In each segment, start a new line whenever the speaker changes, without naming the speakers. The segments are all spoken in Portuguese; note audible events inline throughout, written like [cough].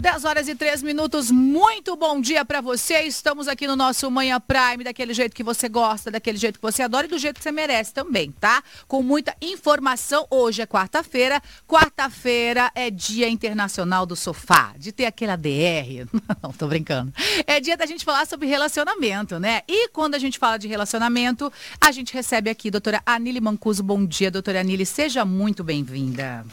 10 horas e 3 minutos, muito bom dia para você. Estamos aqui no nosso Manhã Prime, daquele jeito que você gosta, daquele jeito que você adora e do jeito que você merece também, tá? Com muita informação. Hoje é quarta-feira. Quarta-feira é Dia Internacional do Sofá, de ter aquele ADR. [laughs] Não, tô brincando. É dia da gente falar sobre relacionamento, né? E quando a gente fala de relacionamento, a gente recebe aqui a doutora Anile Mancuso. Bom dia, doutora Anile. Seja muito bem-vinda.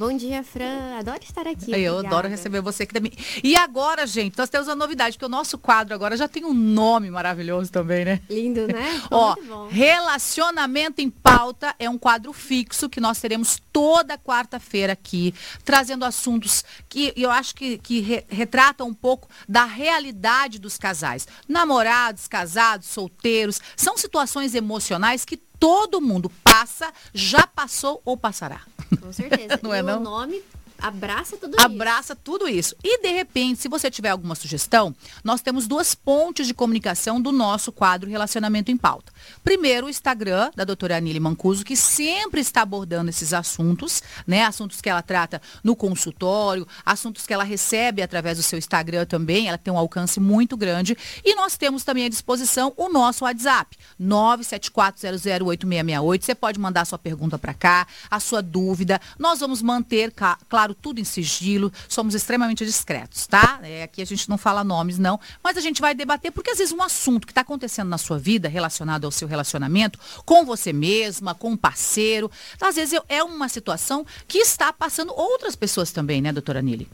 Bom dia, Fran. Adoro estar aqui.
Eu
Obrigada.
adoro receber você aqui também. E agora, gente, nós temos uma novidade, porque o nosso quadro agora já tem um nome maravilhoso também, né?
Lindo, né? [laughs]
Ó. Relacionamento em Pauta é um quadro fixo que nós teremos toda quarta-feira aqui, trazendo assuntos que eu acho que, que re- retratam um pouco da realidade dos casais. Namorados, casados, solteiros. São situações emocionais que todo mundo passa, já passou ou passará.
Com certeza. [laughs]
Não é
e
não?
o nome abraça tudo isso.
Abraça tudo isso. E, de repente, se você tiver alguma sugestão, nós temos duas pontes de comunicação do nosso quadro Relacionamento em Pauta. Primeiro, o Instagram da doutora Anile Mancuso, que sempre está abordando esses assuntos, né? Assuntos que ela trata no consultório, assuntos que ela recebe através do seu Instagram também. Ela tem um alcance muito grande. E nós temos também à disposição o nosso WhatsApp, 974008668. Você pode mandar sua pergunta para cá, a sua dúvida. Nós vamos manter, ca- claro, tudo em sigilo. Somos extremamente discretos, tá? É, aqui a gente não fala nomes, não. Mas a gente vai debater, porque às vezes um assunto que está acontecendo na sua vida, relacionado ao seu relacionamento, com você mesma, com um parceiro, às vezes é uma situação que está passando outras pessoas também, né, doutora Nili?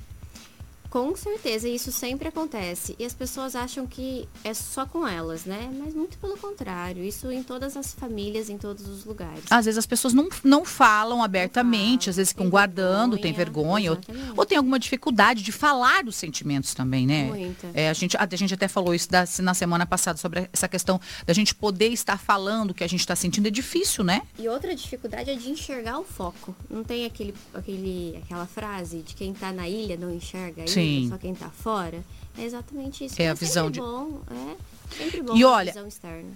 Com certeza, isso sempre acontece. E as pessoas acham que é só com elas, né? Mas muito pelo contrário. Isso em todas as famílias, em todos os lugares.
Às vezes as pessoas não, não falam abertamente,
falam,
às vezes ficam guardando, tem
vergonha,
ou, ou tem alguma dificuldade de falar dos sentimentos também, né?
Muita.
É, a, gente, a, gente até falou isso da- na semana passada sobre essa questão da gente poder estar falando o que a gente está sentindo. É difícil, né?
E outra dificuldade é de enxergar o foco. Não tem aquele, aquele, aquela frase de quem tá na ilha não enxerga a ilha,
Sim.
Só quem tá fora? É exatamente isso.
É a
Mas
visão de-
bom, é sempre bom
E
a
olha.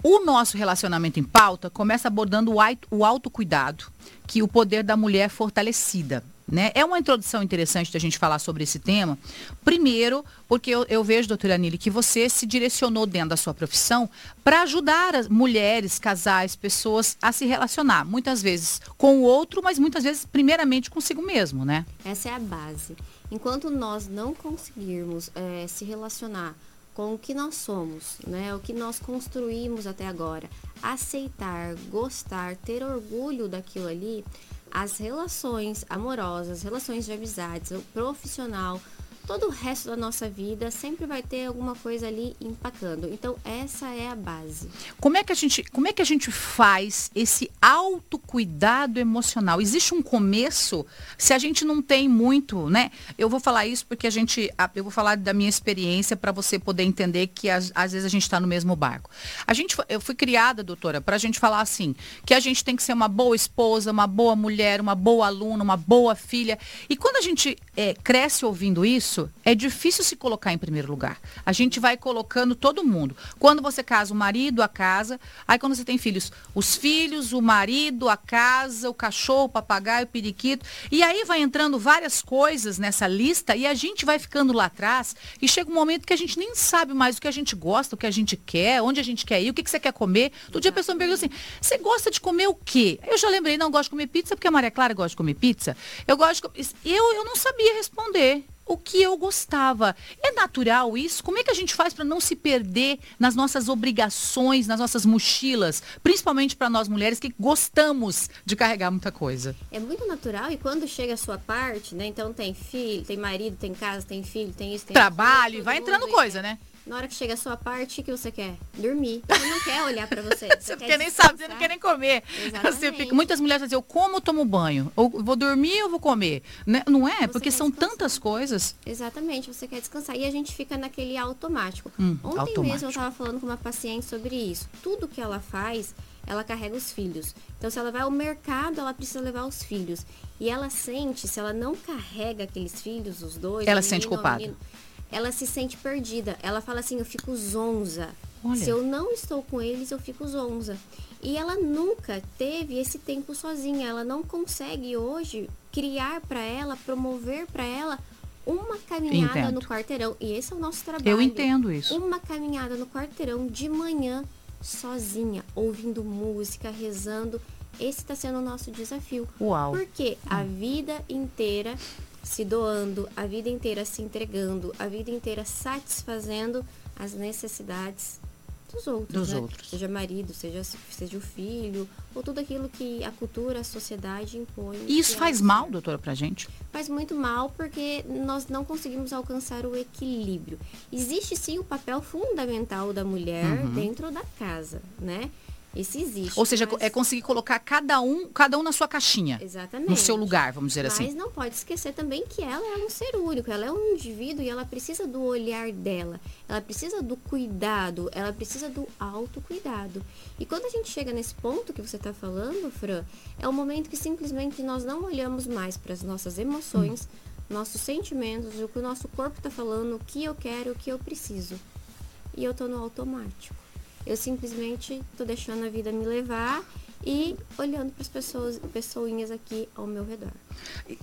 O nosso relacionamento em pauta começa abordando o autocuidado, que o poder da mulher é fortalecida. Né? É uma introdução interessante da gente falar sobre esse tema. Primeiro, porque eu, eu vejo, doutora Nili, que você se direcionou dentro da sua profissão para ajudar as mulheres, casais, pessoas a se relacionar. Muitas vezes com o outro, mas muitas vezes, primeiramente, consigo mesmo, né?
Essa é a base. Enquanto nós não conseguirmos eh, se relacionar com o que nós somos, né, o que nós construímos até agora, aceitar, gostar, ter orgulho daquilo ali, as relações amorosas, relações de amizades, o profissional, todo o resto da nossa vida sempre vai ter alguma coisa ali empacando. Então essa é a base.
Como é que a gente, como é que a gente faz esse autocuidado emocional? Existe um começo? Se a gente não tem muito, né? Eu vou falar isso porque a gente, eu vou falar da minha experiência para você poder entender que às, às vezes a gente está no mesmo barco. A gente, eu fui criada, doutora, para a gente falar assim, que a gente tem que ser uma boa esposa, uma boa mulher, uma boa aluna, uma boa filha. E quando a gente é, cresce ouvindo isso, é difícil se colocar em primeiro lugar. A gente vai colocando todo mundo. Quando você casa, o marido, a casa. Aí quando você tem filhos, os filhos, o marido, a casa, o cachorro, o papagaio, o periquito. E aí vai entrando várias coisas nessa lista e a gente vai ficando lá atrás. E chega um momento que a gente nem sabe mais o que a gente gosta, o que a gente quer, onde a gente quer ir, o que, que você quer comer. Todo dia a pessoa me pergunta assim, você gosta de comer o quê? Eu já lembrei, não gosto de comer pizza, porque a Maria Clara gosta de comer pizza. Eu gosto de. Eu, eu não sabia responder o que eu gostava. É natural isso? Como é que a gente faz para não se perder nas nossas obrigações, nas nossas mochilas, principalmente para nós mulheres que gostamos de carregar muita coisa?
É muito natural e quando chega a sua parte, né? Então tem filho, tem marido, tem casa, tem filho, tem isso, tem
Trabalho,
aquilo,
vai entrando
mundo,
coisa, né?
Na hora que chega a sua parte, o que você quer? Dormir. Você não quer olhar pra você. [laughs]
Você
quer
porque nem sabe, você não quer nem comer. Você fica- muitas mulheres dizem, eu como ou tomo banho? Ou vou dormir ou vou comer? Né? Não é?
Você
Porque são
descansar.
tantas coisas.
Exatamente, você quer descansar. E a gente fica naquele automático.
Hum,
Ontem
automático.
mesmo eu estava falando com uma paciente sobre isso. Tudo que ela faz, ela carrega os filhos. Então, se ela vai ao mercado, ela precisa levar os filhos. E ela sente, se ela não carrega aqueles filhos, os dois,
Ela sente
menino o
culpada.
menino, ela se sente perdida. Ela fala assim, eu fico zonza.
Olha.
Se eu não estou com eles, eu fico zonza. E ela nunca teve esse tempo sozinha. Ela não consegue hoje criar para ela, promover para ela uma caminhada Entendo. no quarteirão. E esse é o nosso trabalho.
Eu entendo isso.
Uma caminhada no quarteirão de manhã, sozinha, ouvindo música, rezando. Esse está sendo o nosso desafio.
Uau.
Porque a vida inteira se doando, a vida inteira se entregando, a vida inteira satisfazendo as necessidades dos outros.
Dos
né?
outros.
Seja marido, seja, seja o filho, ou tudo aquilo que a cultura, a sociedade impõe.
E isso faz mal, doutora, pra gente?
Faz muito mal porque nós não conseguimos alcançar o equilíbrio. Existe sim o papel fundamental da mulher uhum. dentro da casa, né? Isso existe.
Ou seja, mas... é conseguir colocar cada um, cada um na sua caixinha.
Exatamente.
No seu lugar, vamos dizer
mas
assim.
Mas não pode esquecer também que ela é um ser único, ela é um indivíduo e ela precisa do olhar dela. Ela precisa do cuidado, ela precisa do autocuidado. E quando a gente chega nesse ponto que você está falando, Fran, é o momento que simplesmente nós não olhamos mais para as nossas emoções, hum. nossos sentimentos, o que o nosso corpo está falando, o que eu quero, o que eu preciso. E eu estou no automático. Eu simplesmente estou deixando a vida me levar e olhando para as pessoas, pessoinhas aqui ao meu redor.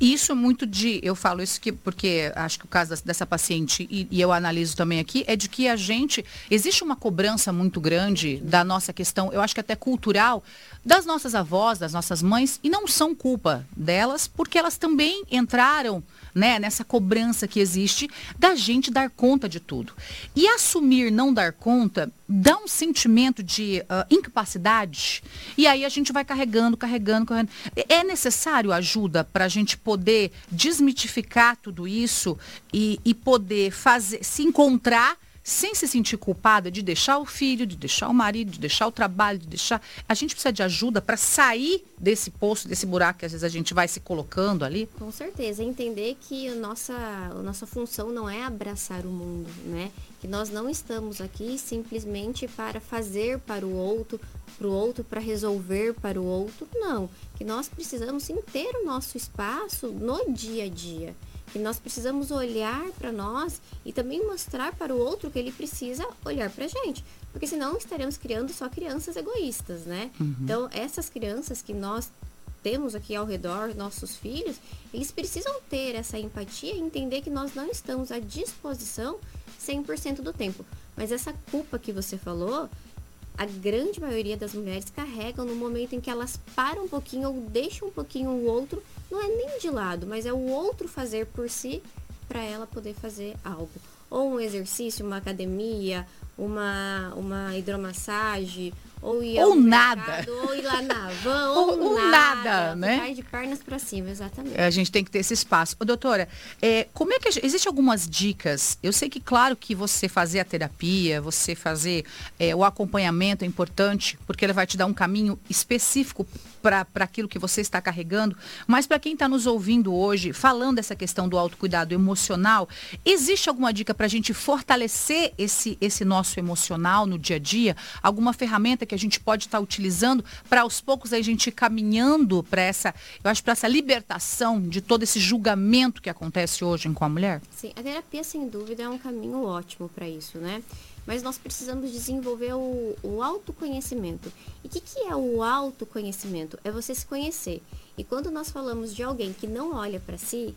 Isso é muito de, eu falo isso que, porque acho que o caso dessa paciente, e, e, eu analiso também aqui, é de que a gente, existe uma cobrança muito grande da nossa questão, eu acho que até cultural, das nossas avós, das nossas mães, e não são culpa delas, porque elas também entraram né, nessa cobrança que existe da gente dar conta de tudo. E assumir não dar conta dá um sentimento de uh, incapacidade e aí a gente vai carregando, carregando, carregando. É necessário ajuda para a gente poder desmitificar tudo isso e, e poder fazer, se encontrar sem se sentir culpada de deixar o filho, de deixar o marido, de deixar o trabalho, de deixar. A gente precisa de ajuda para sair desse poço, desse buraco que às vezes a gente vai se colocando ali.
Com certeza, entender que a nossa, a nossa função não é abraçar o mundo, né? Que nós não estamos aqui simplesmente para fazer para o outro, para o outro, para resolver para o outro, não. Que nós precisamos sim ter o nosso espaço no dia a dia que nós precisamos olhar para nós e também mostrar para o outro que ele precisa olhar para a gente. Porque senão estaremos criando só crianças egoístas, né? Uhum. Então, essas crianças que nós temos aqui ao redor, nossos filhos, eles precisam ter essa empatia e entender que nós não estamos à disposição 100% do tempo. Mas essa culpa que você falou, a grande maioria das mulheres carregam no momento em que elas param um pouquinho ou deixam um pouquinho o outro, não é nem de lado, mas é o outro fazer por si para ela poder fazer algo. Ou um exercício, uma academia, uma, uma hidromassagem, ou ir
ou nada. Mercado,
ou ir lá na [laughs] van, ou, ou, nada, nada né? de pernas para cima, exatamente.
A gente tem que ter esse espaço. Ô, doutora, é, como é que gente, existe algumas dicas? Eu sei que claro que você fazer a terapia, você fazer é, o acompanhamento é importante, porque ele vai te dar um caminho específico para aquilo que você está carregando. Mas para quem está nos ouvindo hoje, falando dessa questão do autocuidado emocional, existe alguma dica para a gente fortalecer esse, esse nosso emocional no dia a dia? Alguma ferramenta que a gente pode estar utilizando para aos poucos a gente ir caminhando para essa, eu acho, para essa libertação de todo esse julgamento que acontece hoje com a mulher?
Sim, a terapia sem dúvida é um caminho ótimo para isso, né? Mas nós precisamos desenvolver o, o autoconhecimento. E o que, que é o autoconhecimento? É você se conhecer. E quando nós falamos de alguém que não olha para si,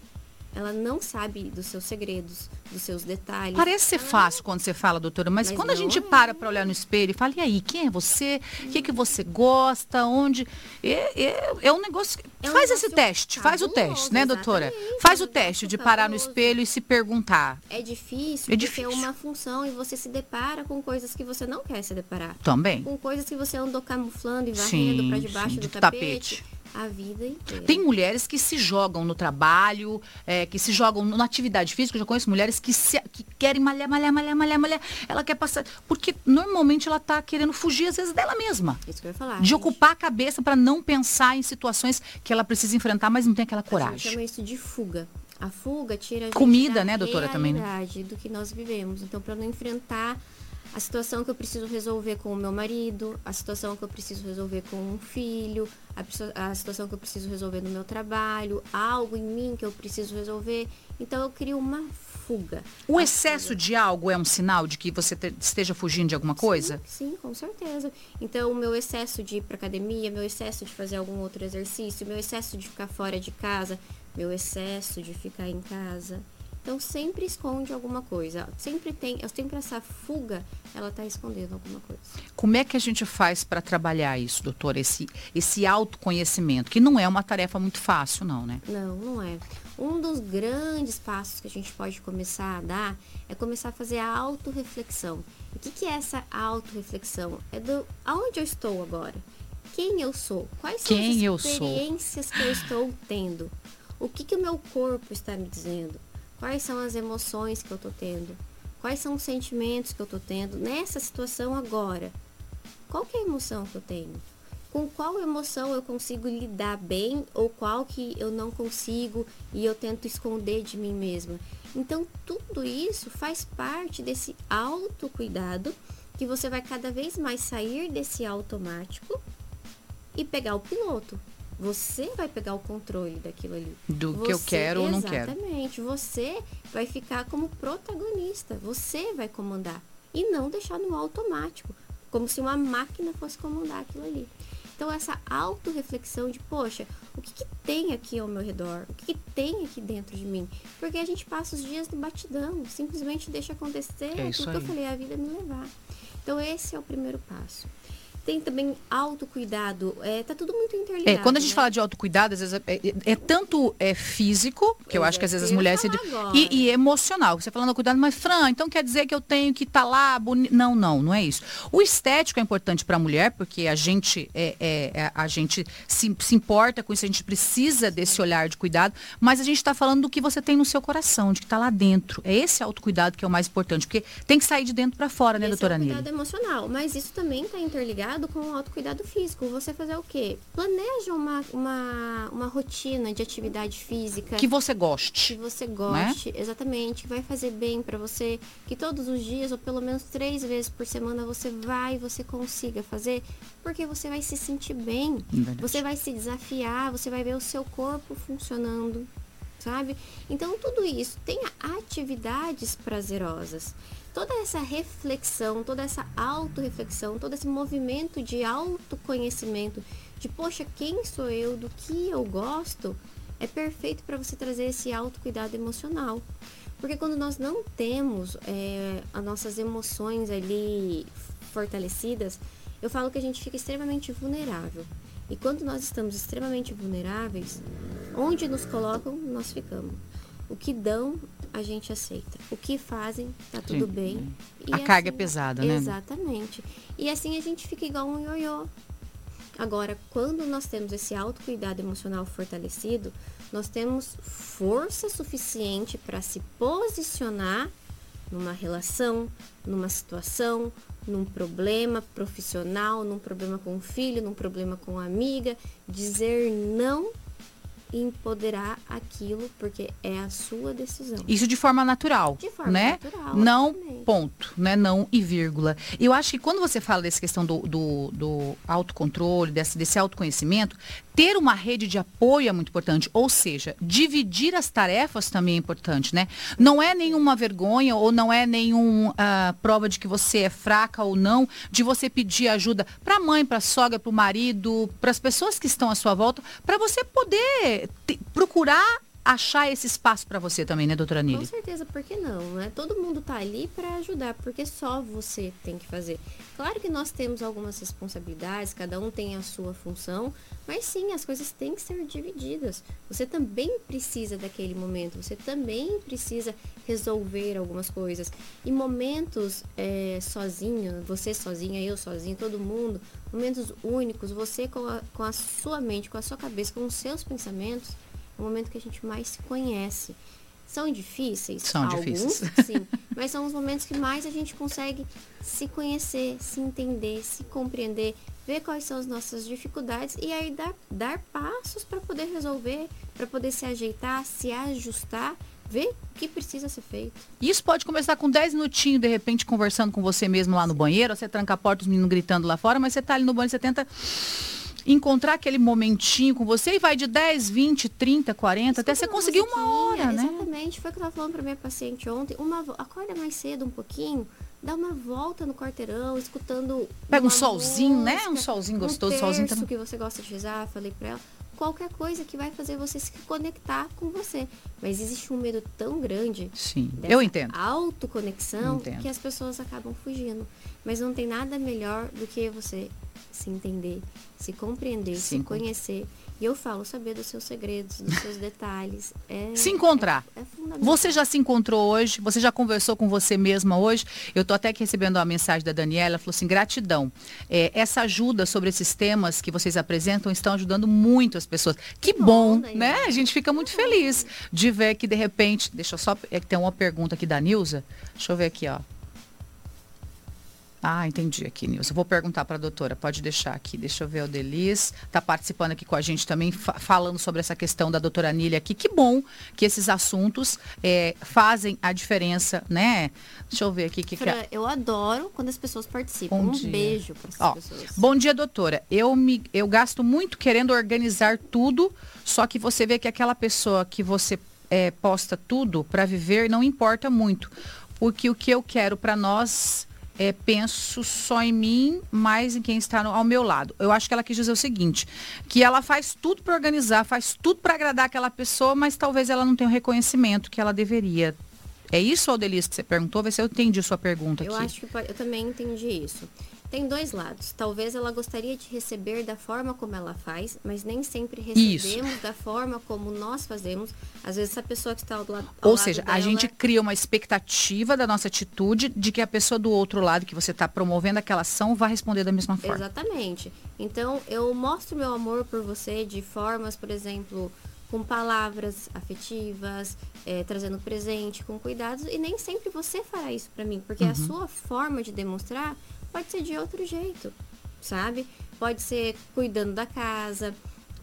ela não sabe dos seus segredos, dos seus detalhes.
Parece ser
ela
fácil quando você fala, doutora, mas, mas quando a gente é. para para olhar no espelho e fala, e aí, quem é você? O hum. que, que você gosta? Onde? É, é, é um negócio. É um faz negócio esse teste, faz o teste, né, doutora? Faz o teste de parar no espelho e se perguntar.
É difícil, é difícil. é uma função e você se depara com coisas que você não quer se deparar.
Também.
Com coisas que você andou camuflando e varrendo para debaixo sim, do tapete. tapete a vida inteira.
Tem mulheres que se jogam no trabalho, é, que se jogam na atividade física. Eu já conheço mulheres que, se, que querem malhar, malhar, malhar, malhar, malhar. Ela quer passar. Porque normalmente ela está querendo fugir, às vezes, dela mesma.
Isso que eu ia falar.
De gente. ocupar a cabeça para não pensar em situações que ela precisa enfrentar, mas não tem aquela coragem. A gente
chama isso de fuga. A fuga tira a gente
Comida, né, doutora, também, né?
do que nós vivemos. Então, para não enfrentar a situação que eu preciso resolver com o meu marido, a situação que eu preciso resolver com um filho, a, a, situação que eu preciso resolver no meu trabalho, algo em mim que eu preciso resolver. Então eu crio uma fuga.
O excesso fuga. de algo é um sinal de que você te, esteja fugindo de alguma coisa?
Sim, sim, com certeza. Então o meu excesso de ir para academia, meu excesso de fazer algum outro exercício, meu excesso de ficar fora de casa, meu excesso de ficar em casa Então sempre esconde alguma coisa. Sempre tem, sempre essa fuga, ela está escondendo alguma coisa.
Como é que a gente faz para trabalhar isso, doutor? Esse, esse autoconhecimento, que não é uma tarefa muito fácil, não, né?
Não, não é. Um dos grandes passos que a gente pode começar a dar é começar a fazer a autorreflexão. O que, que é essa autorreflexão? É do aonde eu estou agora? Quem eu sou? Quais são
Quem
as experiências que eu estou tendo? O que, que o meu corpo está me dizendo? Quais são as emoções que eu estou tendo? Quais são os sentimentos que eu estou tendo nessa situação agora? Qual que é a emoção que eu tenho? Com qual emoção eu consigo lidar bem ou qual que eu não consigo e eu tento esconder de mim mesma? Então, tudo isso faz parte desse autocuidado que você vai cada vez mais sair desse automático e pegar o piloto. Você vai pegar o controle daquilo ali.
Do
você,
que eu quero ou não quero.
Exatamente. Você vai ficar como protagonista. Você vai comandar. E não deixar no automático. Como se uma máquina fosse comandar aquilo ali. Então, essa autorreflexão de, poxa, o que, que tem aqui ao meu redor? O que, que, tem aqui dentro de mim? Porque a gente passa os dias do batidão, simplesmente deixa acontecer
é
tudo que eu falei, a vida me levar. Então, esse é o primeiro passo. Tem também autocuidado. É, tá tudo muito interligado.
É, quando a gente
né?
fala de autocuidado, às vezes é, é, é tanto é, físico, que eu,
Eu
acho que às
já
vezes as mulheres. se. E, e emocional. Você falando cuidado, mas Fran, então quer dizer que eu tenho que estar lá bonito. Não, não, não é isso. O estético é importante para a mulher, porque a gente, é, é, é, a gente se, se importa com isso, a gente precisa desse olhar de cuidado, mas a gente está falando do que você tem no seu coração, de que está lá dentro. É esse autocuidado que é o mais importante, porque tem que sair de dentro para fora, né,
Esse
doutora
é o cuidado emocional, mas isso também está interligado com o autocuidado físico. Você fazer o quê? Planeja uma, uma, uma rotina de atividade física
Que você
que
goste.
você goste, exatamente, que vai fazer bem para você, que todos os dias ou pelo menos três vezes por semana você vai, você consiga fazer, porque você vai se sentir bem,
Verdade.
você vai se desafiar, você vai ver o seu corpo funcionando, sabe? Então tudo isso tenha atividades prazerosas. Toda essa reflexão, toda essa autorreflexão, todo esse movimento de autoconhecimento, de poxa, quem sou eu, do que eu gosto, é perfeito para você trazer esse autocuidado emocional. Porque quando nós não temos é, as nossas emoções ali fortalecidas, eu falo que a gente fica extremamente vulnerável. E quando nós estamos extremamente vulneráveis, onde nos colocam, nós ficamos. O que dão, a gente aceita. O que fazem, tá tudo
Sim.
bem. E
A carga é
assim-
pesada, né?
Exatamente. E assim a gente fica igual um ioiô. Agora, quando nós temos esse autocuidado emocional fortalecido, nós temos força suficiente para se posicionar numa relação, numa situação, num problema profissional, num problema com o filho, num problema com a amiga, dizer não empoderar aquilo porque é a sua decisão.
Isso de forma natural,
De forma
né?
natural,
Não ponto, né? Não e vírgula. Eu acho que quando você fala dessa questão do, do, do autocontrole, desse, desse autoconhecimento, ter uma rede de apoio é muito importante. Ou seja, dividir as tarefas também é importante, né? Não é nenhuma vergonha ou não é nenhuma prova de que você é fraca ou não, de você pedir ajuda para a mãe, para a sogra, para o marido, para as pessoas que estão à sua volta, para você poder te- procurar achar esse espaço para você também, né, doutora
Com
Nili?
certeza, por que não? Né? Todo mundo tá ali para ajudar, porque só você tem que fazer. Claro que nós temos algumas responsabilidades, cada um tem a sua função, mas sim, as coisas têm que ser divididas. Você também precisa daquele momento, você também precisa resolver algumas coisas. E momentos é, sozinho, você sozinha, eu sozinho, todo mundo, momentos únicos, você com a, com a sua mente, com a sua cabeça, com os seus pensamentos, é o momento que a gente mais se conhece. São difíceis?
São
Alguns,
difíceis.
sim. [laughs] Mas são os momentos que mais a gente consegue se conhecer, se entender, se compreender, ver quais são as nossas dificuldades e aí dar, dar passos para poder resolver, para poder se ajeitar, se ajustar, ver o que precisa ser feito.
Isso pode começar com 10 minutinhos, de repente, conversando com você mesmo lá no banheiro, você tranca a porta, os meninos gritando lá fora, mas você tá ali no banheiro, você tenta encontrar aquele momentinho com você e vai de 10, 20, 30, 40, até você
Escuta
conseguir uma hora, né?
Exatamente, foi o que eu tava falando pra minha paciente ontem. Uma, acorda mais cedo um pouquinho, dá uma volta no quarteirão, escutando.
Pega um solzinho, né? Um
música,
solzinho
um
gostoso, solzinho
terço
também.
que você gosta de rezar, falei pra ela. Qualquer coisa que vai fazer você se conectar com você. Mas existe um medo tão grande.
Sim, eu entendo.
Autoconexão entendo. que as pessoas acabam fugindo. Mas não tem nada melhor do que você se entender, se compreender, Sim. se conhecer e eu falo, saber dos seus segredos, dos seus detalhes. É,
se encontrar. É, é você já se encontrou hoje? Você já conversou com você mesma hoje? Eu estou até aqui recebendo uma mensagem da Daniela, ela falou assim, gratidão. É, essa ajuda sobre esses temas que vocês apresentam estão ajudando muito as pessoas. Que bom, bom né? A gente fica muito feliz de ver que de repente, deixa eu só, é que tem uma pergunta aqui da Nilza. Deixa eu ver aqui, ó. Ah, entendi aqui, Nilson. Vou perguntar para a doutora, pode deixar aqui. Deixa eu ver o Delis. Está participando aqui com a gente também, fa falando sobre essa questão da doutora Nília aqui. Que bom que esses assuntos é, fazem a diferença, né? Deixa eu ver aqui. Que
Fran, que... Eu adoro quando as pessoas participam. Bom um dia. beijo para essas Ó, pessoas.
Bom dia, doutora. Eu, me, eu gasto muito querendo organizar tudo, só que você vê que aquela pessoa que você é, posta tudo para viver não importa muito. Porque o que eu quero para nós é, penso só em mim, mais em quem está no, ao meu lado. Eu acho que ela quis dizer o seguinte, que ela faz tudo para organizar, faz tudo para agradar aquela pessoa, mas talvez ela não tenha o reconhecimento que ela deveria. É isso, Aldelice, que você perguntou? Vê se eu entendi sua pergunta
eu
aqui.
Eu acho que eu também entendi isso. Tem dois lados. Talvez ela gostaria de receber da forma como ela faz, mas nem sempre recebemos Isso. da forma como nós fazemos. Às vezes essa pessoa que está ao, lado
Ou seja, dela... a gente cria uma expectativa da nossa atitude de que a pessoa do outro lado que você está promovendo aquela ação vai responder da mesma forma.
Exatamente. Então eu mostro meu amor por você de formas, por exemplo, com palavras afetivas, é, trazendo presente, com cuidados, e nem sempre você fará isso para mim, porque uhum. a sua forma de demonstrar pode ser de outro jeito, sabe? Pode ser cuidando da casa,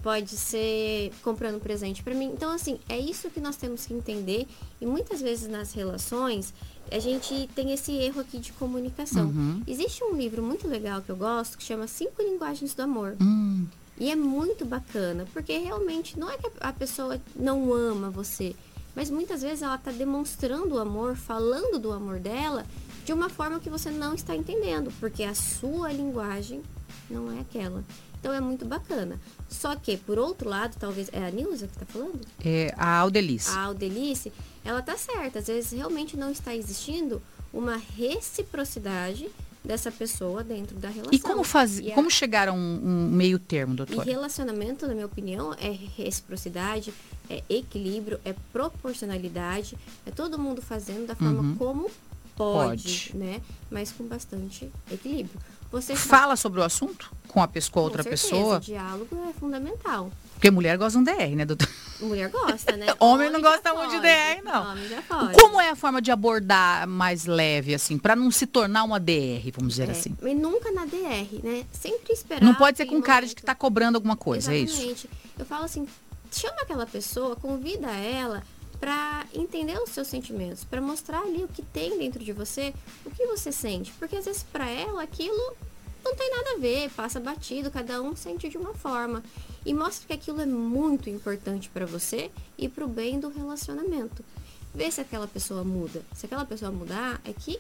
pode ser comprando presente para mim. Então, assim, é isso que nós temos que entender. E muitas vezes nas relações, a gente tem esse erro aqui de comunicação. Uhum. Existe um livro muito legal que eu gosto que chama Cinco Linguagens do Amor. Uhum. E é muito bacana, porque realmente não é que a pessoa não ama você, mas muitas vezes ela está demonstrando o amor, falando do amor dela de uma forma que você não está entendendo, porque a sua linguagem não é aquela. Então é muito bacana. Só que, por outro lado, talvez. É a Nilza que está falando?
É a Aldelice.
A Aldelice, ela tá certa. Às vezes realmente não está existindo uma reciprocidade dessa pessoa dentro da relação.
E como fazer, e a... como chegar a um, um, meio termo, doutor?
E relacionamento, na minha opinião, é reciprocidade, é equilíbrio, é proporcionalidade, é todo mundo fazendo da forma uhum. como Pode, Pode, né? Mas com bastante equilíbrio.
Você fala sobre o assunto com a pessoa, com outra
certeza,
pessoa?
O diálogo é fundamental.
Porque mulher gosta de um DR, né, doutor?
Mulher gosta, né?
Homem, [laughs] Homem não gosta muito de DR, não. Homem já pode. Como é a forma de abordar mais leve, assim, para não se tornar uma DR, vamos dizer é, assim?
E nunca na DR, né? Sempre esperar.
Não pode ser com cara de que tá cobrando alguma coisa,
Exatamente.
é isso?
Eu falo assim, chama aquela pessoa, convida ela entender os seus sentimentos, para mostrar ali o que tem dentro de você, o que você sente, porque às vezes para ela aquilo não tem nada a ver, passa batido, cada um sente de uma forma e mostra que aquilo é muito importante para você e para o bem do relacionamento. Vê se aquela pessoa muda. Se aquela pessoa mudar, é que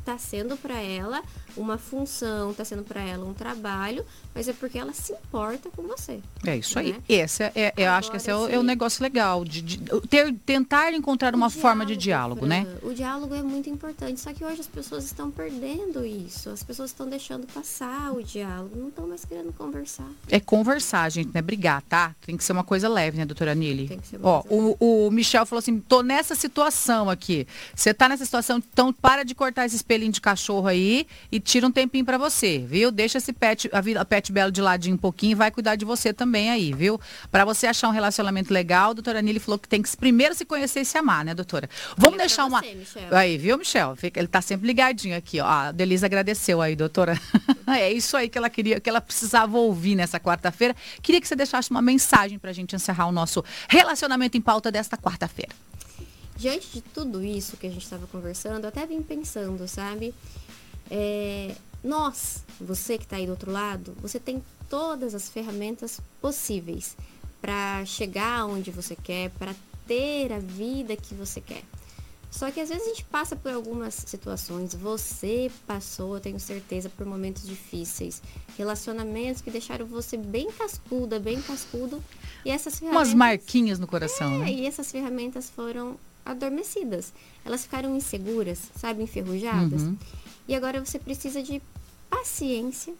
está sendo para ela uma função, está sendo para ela um trabalho, mas é porque ela se importa com você.
É isso né? aí. Esse é, é eu acho que esse é o, é o, negócio legal, de, de ter, tentar encontrar uma diálogo, forma de diálogo, né?
O diálogo é muito importante, só que hoje as pessoas estão perdendo isso. As pessoas estão deixando passar o diálogo, não estão mais querendo conversar.
É conversar, gente, né? Brigar, tá? Tem que ser uma coisa leve, né, doutora Nili? Tem que ser Ó, o, o Michel falou assim, tô nessa situação aqui. Você tá nessa situação, então para de cortar esse de cachorro aí e tira um tempinho para você, viu? Deixa esse pet, a, pet belo de ladinho um pouquinho e vai cuidar de você também aí, viu? Para você achar um relacionamento legal, a doutora Nili falou que tem que primeiro se conhecer e se amar, né, doutora? Vamos Olha deixar uma. Você, aí, viu, Michel? Ele tá sempre ligadinho aqui, ó. A Delisa agradeceu aí, doutora. [laughs] é isso aí que ela queria, que ela precisava ouvir nessa quarta-feira. Queria que você deixasse uma mensagem para a gente encerrar o nosso relacionamento em pauta desta quarta-feira.
Diante de tudo isso que a gente estava conversando, até vim pensando, sabe? É, nós, você que está aí do outro lado, você tem todas as ferramentas possíveis para chegar onde você quer, para ter a vida que você quer. Só que às vezes a gente passa por algumas situações, você passou, eu tenho certeza, por momentos difíceis, relacionamentos que deixaram você bem cascuda, bem cascudo, e essas
ferramentas... Umas marquinhas no coração,
é,
né?
E essas ferramentas foram adormecidas. Elas ficaram inseguras, sabe, enferrujadas. Uhum. E agora você precisa de paciência,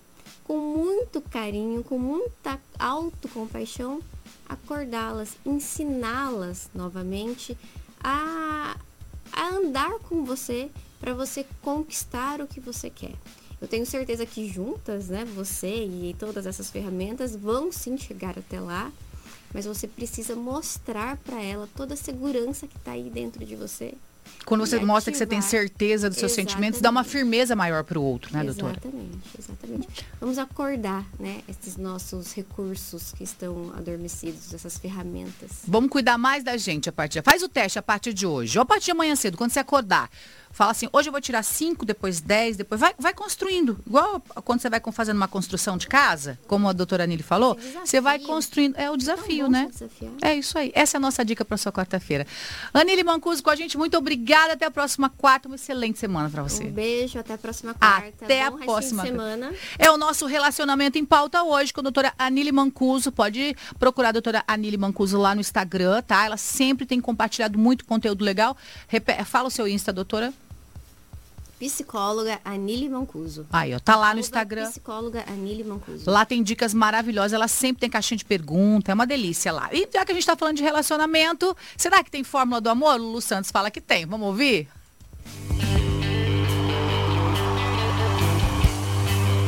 com muito carinho, com muita autocompaixão, acordá-las, ensiná-las novamente a, a andar com você para você conquistar o que você quer. Eu tenho certeza que juntas, né, você e todas essas ferramentas vão sim chegar até lá, mas você precisa mostrar para ela toda a segurança que está aí dentro de você
quando você mostra que você tem certeza dos seus exatamente. sentimentos, dá uma firmeza maior para o outro, né, doutora?
Exatamente, exatamente. Vamos acordar, né, esses nossos recursos que estão adormecidos, essas ferramentas.
Vamos cuidar mais da gente a partir. Faz o teste a partir de hoje, ou a partir de amanhã cedo, quando você acordar. Fala assim, hoje eu vou tirar cinco, depois dez, depois vai, vai construindo. Igual quando você vai fazendo uma construção de casa, como a doutora Nili falou, é você vai construindo. É o desafio, né? É isso aí. Essa é a nossa dica para sua quarta-feira. Anili Mancuso com a gente, muito obrigada. Até a próxima quarta. Uma excelente semana para você.
Um beijo, até a próxima quarta.
Até Bom a próxima semana. É o nosso relacionamento em pauta hoje com a doutora Anili Mancuso. Pode procurar a doutora Anili Mancuso lá no Instagram, tá? Ela sempre tem compartilhado muito conteúdo legal. Fala o seu Insta, doutora
psicóloga Anile Mancuso.
Aí, ó, tá lá no Instagram.
Psicóloga Anile Mancuso.
Lá tem dicas maravilhosas, ela sempre tem caixinha de pergunta, é uma delícia lá. E já que a gente tá falando de relacionamento, será que tem fórmula do amor? O Lulu Santos fala que tem. Vamos ouvir?